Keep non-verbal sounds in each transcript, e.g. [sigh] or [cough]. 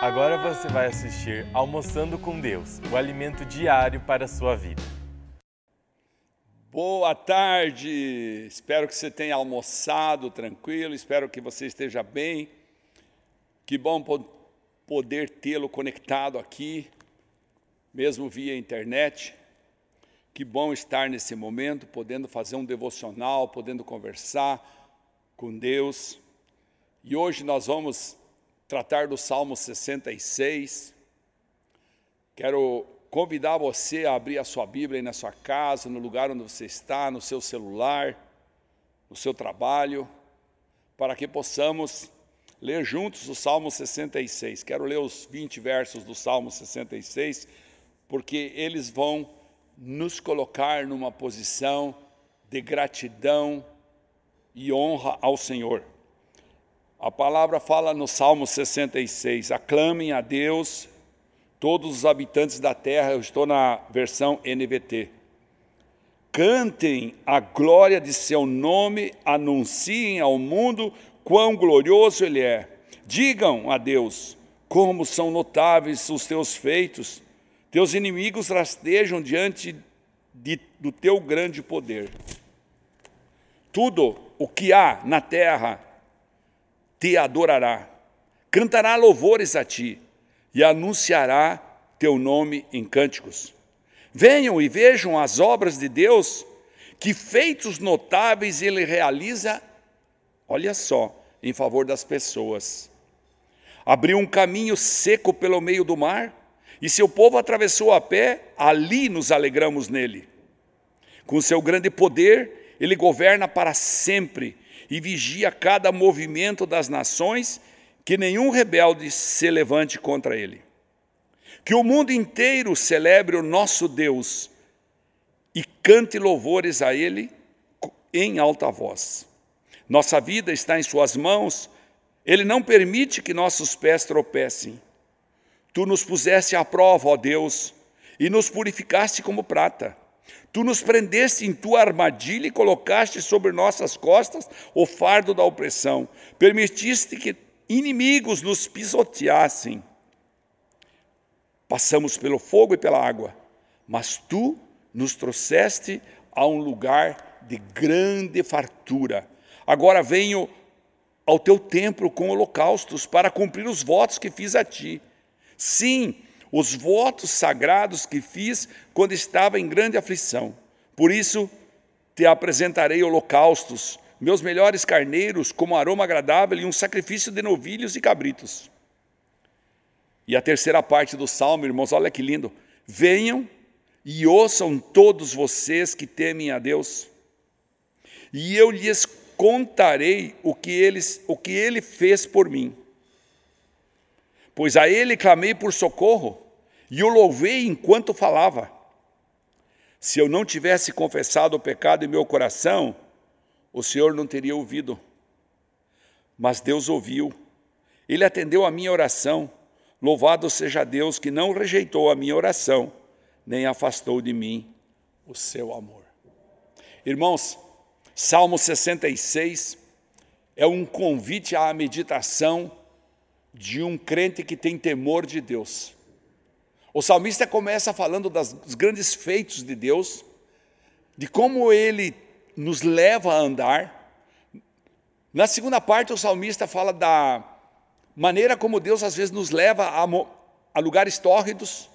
Agora você vai assistir Almoçando com Deus, o alimento diário para a sua vida. Boa tarde! Espero que você tenha almoçado tranquilo, espero que você esteja bem. Que bom poder tê-lo conectado aqui, mesmo via internet. Que bom estar nesse momento, podendo fazer um devocional, podendo conversar com Deus. E hoje nós vamos tratar do Salmo 66. Quero convidar você a abrir a sua Bíblia aí na sua casa, no lugar onde você está, no seu celular, no seu trabalho, para que possamos ler juntos o Salmo 66. Quero ler os 20 versos do Salmo 66, porque eles vão nos colocar numa posição de gratidão e honra ao Senhor. A palavra fala no Salmo 66, aclamem a Deus todos os habitantes da terra, eu estou na versão NVT. Cantem a glória de seu nome, anunciem ao mundo quão glorioso ele é. Digam a Deus como são notáveis os teus feitos. Teus inimigos rastejam diante de, do teu grande poder. Tudo o que há na terra te adorará, cantará louvores a ti e anunciará teu nome em cânticos. Venham e vejam as obras de Deus, que feitos notáveis ele realiza, olha só, em favor das pessoas. Abriu um caminho seco pelo meio do mar, e seu povo atravessou a pé, ali nos alegramos nele. Com seu grande poder, ele governa para sempre e vigia cada movimento das nações, que nenhum rebelde se levante contra ele. Que o mundo inteiro celebre o nosso Deus e cante louvores a ele em alta voz. Nossa vida está em suas mãos, ele não permite que nossos pés tropecem. Tu nos puseste à prova, ó Deus, e nos purificaste como prata. Tu nos prendeste em tua armadilha e colocaste sobre nossas costas o fardo da opressão. Permitiste que inimigos nos pisoteassem. Passamos pelo fogo e pela água, mas tu nos trouxeste a um lugar de grande fartura. Agora venho ao teu templo com holocaustos para cumprir os votos que fiz a ti. Sim, os votos sagrados que fiz quando estava em grande aflição. Por isso te apresentarei holocaustos, meus melhores carneiros como aroma agradável e um sacrifício de novilhos e cabritos. E a terceira parte do salmo, irmãos, olha que lindo. Venham e ouçam todos vocês que temem a Deus, e eu lhes contarei o que, eles, o que ele fez por mim pois a ele clamei por socorro e o louvei enquanto falava. Se eu não tivesse confessado o pecado em meu coração, o Senhor não teria ouvido. Mas Deus ouviu, Ele atendeu a minha oração. Louvado seja Deus que não rejeitou a minha oração, nem afastou de mim o seu amor. Irmãos, Salmo 66 é um convite à meditação de um crente que tem temor de Deus. O salmista começa falando das, dos grandes feitos de Deus, de como ele nos leva a andar. Na segunda parte, o salmista fala da maneira como Deus às vezes nos leva a, a lugares tórridos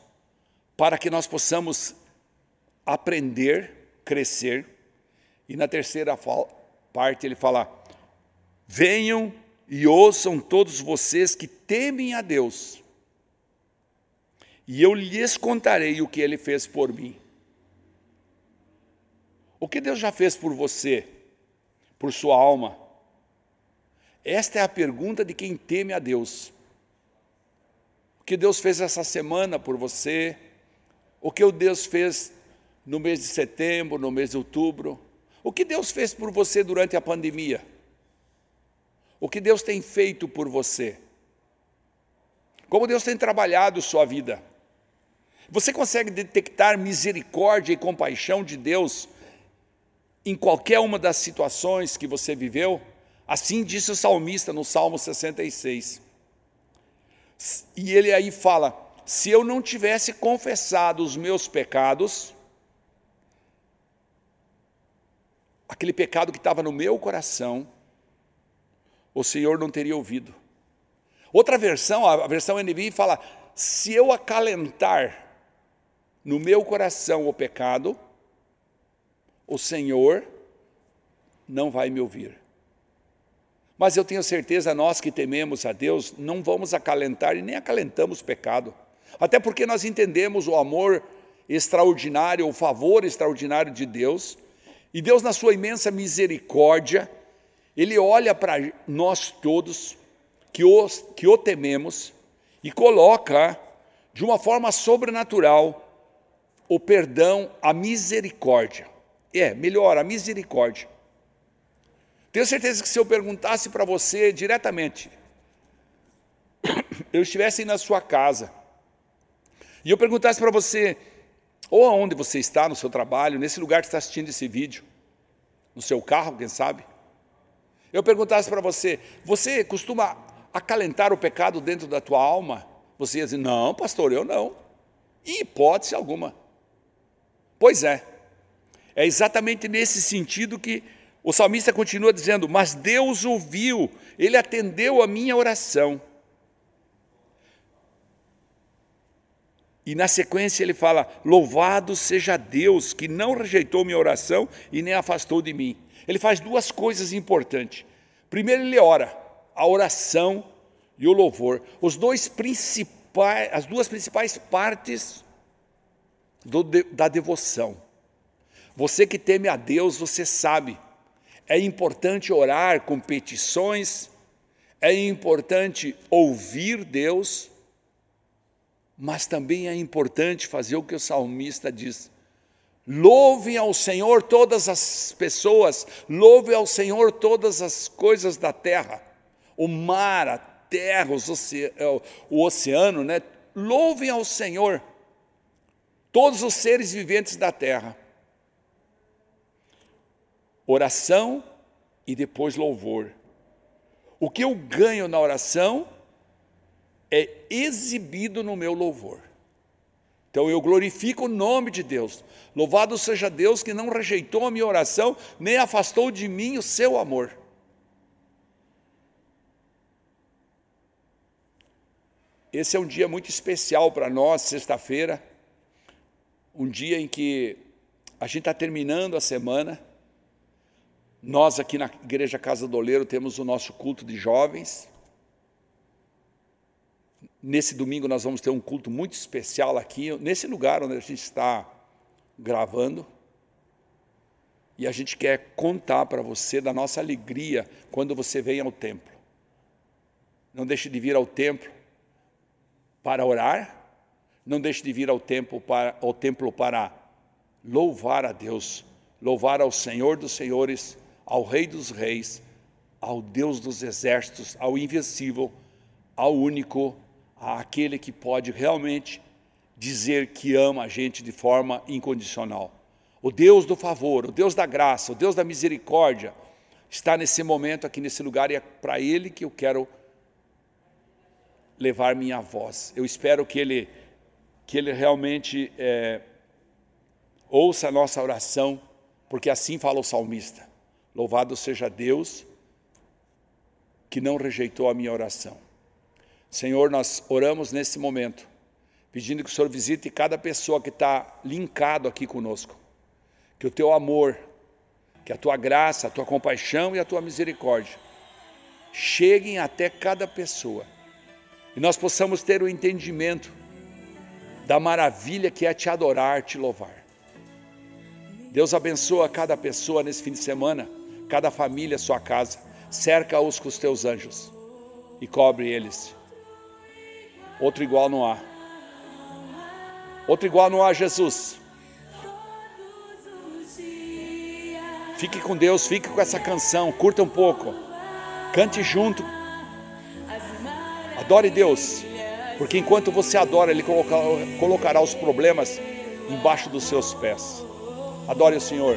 para que nós possamos aprender, crescer. E na terceira parte ele fala: venham e ouçam todos vocês que temem a Deus, e eu lhes contarei o que ele fez por mim. O que Deus já fez por você, por sua alma? Esta é a pergunta de quem teme a Deus. O que Deus fez essa semana por você? O que Deus fez no mês de setembro, no mês de outubro? O que Deus fez por você durante a pandemia? O que Deus tem feito por você, como Deus tem trabalhado sua vida. Você consegue detectar misericórdia e compaixão de Deus em qualquer uma das situações que você viveu? Assim disse o salmista no Salmo 66. E ele aí fala: se eu não tivesse confessado os meus pecados, aquele pecado que estava no meu coração, o Senhor não teria ouvido. Outra versão, a versão NVI fala: se eu acalentar no meu coração o pecado, o Senhor não vai me ouvir. Mas eu tenho certeza, nós que tememos a Deus, não vamos acalentar e nem acalentamos pecado. Até porque nós entendemos o amor extraordinário, o favor extraordinário de Deus. E Deus, na sua imensa misericórdia, Ele olha para nós todos que, os, que o tememos e coloca de uma forma sobrenatural o perdão, a misericórdia. É, melhor, a misericórdia. Tenho certeza que se eu perguntasse para você diretamente, [coughs] eu estivesse na sua casa, e eu perguntasse para você, ou aonde você está no seu trabalho, nesse lugar que está assistindo esse vídeo, no seu carro, quem sabe, eu perguntasse para você, você costuma acalentar o pecado dentro da tua alma? Você ia dizer, não, pastor, eu não. Em hipótese alguma. Pois é. É exatamente nesse sentido que o salmista continua dizendo: Mas Deus ouviu, Ele atendeu a minha oração. E na sequência ele fala: Louvado seja Deus, que não rejeitou minha oração e nem afastou de mim. Ele faz duas coisas importantes. Primeiro, ele ora, a oração e o louvor. Os dois principais, as duas principais partes do, da devoção. Você que teme a Deus, você sabe, é importante orar com petições, é importante ouvir Deus, mas também é importante fazer o que o salmista diz. Louvem ao Senhor todas as pessoas, louve ao Senhor todas as coisas da terra, o mar, a terra, é, o oceano, né? Louvem ao Senhor todos os seres viventes da terra. Oração e depois louvor. O que eu ganho na oração é exibido no meu louvor. Então eu glorifico o nome de Deus. Louvado seja Deus que não rejeitou a minha oração, nem afastou de mim o seu amor. Esse é um dia muito especial para nós, sexta-feira, um dia em que a gente está terminando a semana. Nós aqui na Igreja Casa do Oleiro temos o nosso culto de jovens. Nesse domingo nós vamos ter um culto muito especial aqui, nesse lugar onde a gente está gravando. E a gente quer contar para você da nossa alegria quando você vem ao templo. Não deixe de vir ao templo para orar, não deixe de vir ao templo para, ao templo para louvar a Deus, louvar ao Senhor dos Senhores, ao Rei dos Reis, ao Deus dos exércitos, ao invencível, ao único, àquele que pode realmente dizer que ama a gente de forma incondicional. O Deus do favor, o Deus da graça, o Deus da misericórdia, está nesse momento aqui nesse lugar e é para Ele que eu quero levar minha voz. Eu espero que Ele, que ele realmente é, ouça a nossa oração, porque assim fala o salmista. Louvado seja Deus que não rejeitou a minha oração. Senhor, nós oramos nesse momento, pedindo que o Senhor visite cada pessoa que está linkado aqui conosco. Que o teu amor, que a tua graça, a tua compaixão e a tua misericórdia cheguem até cada pessoa e nós possamos ter o entendimento da maravilha que é te adorar, te louvar. Deus abençoa cada pessoa nesse fim de semana, cada família, sua casa. Cerca-os com os teus anjos e cobre eles. Outro igual não há. Outro igual não há, Jesus. Fique com Deus, fique com essa canção, curta um pouco. Cante junto Adore Deus, porque enquanto você adora, Ele colocará os problemas embaixo dos seus pés. Adore o Senhor.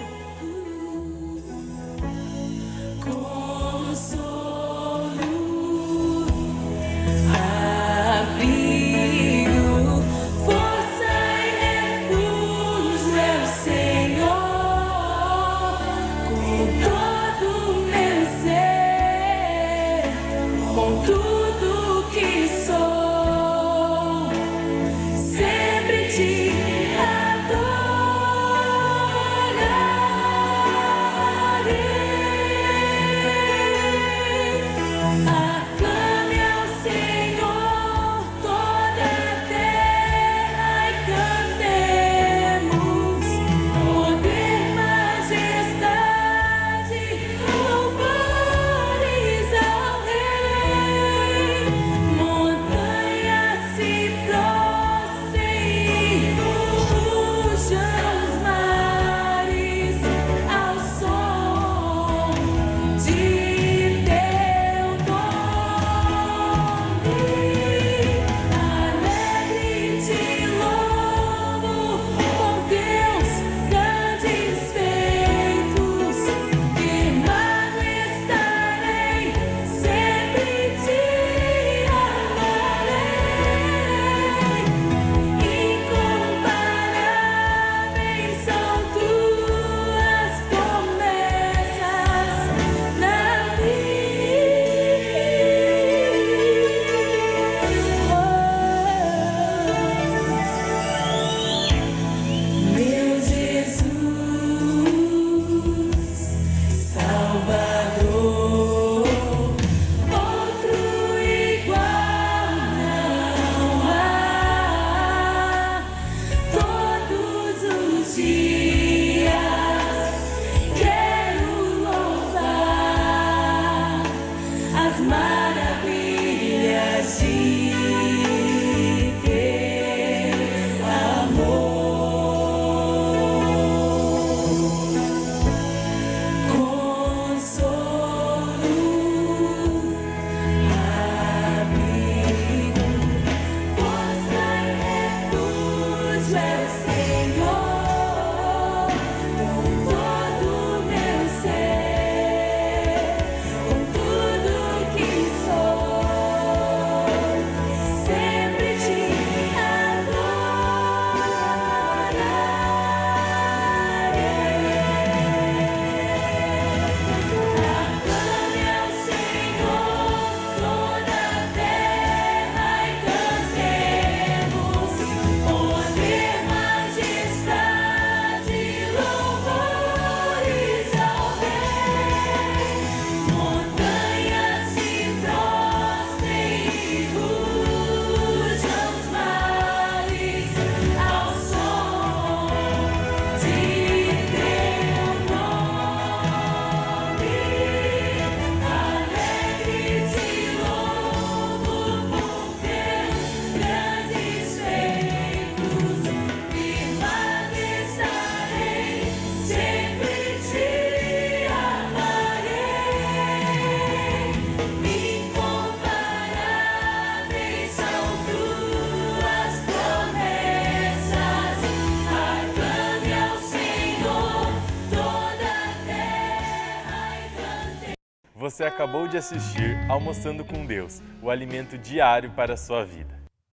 Você acabou de assistir Almoçando com Deus, o alimento diário para a sua vida.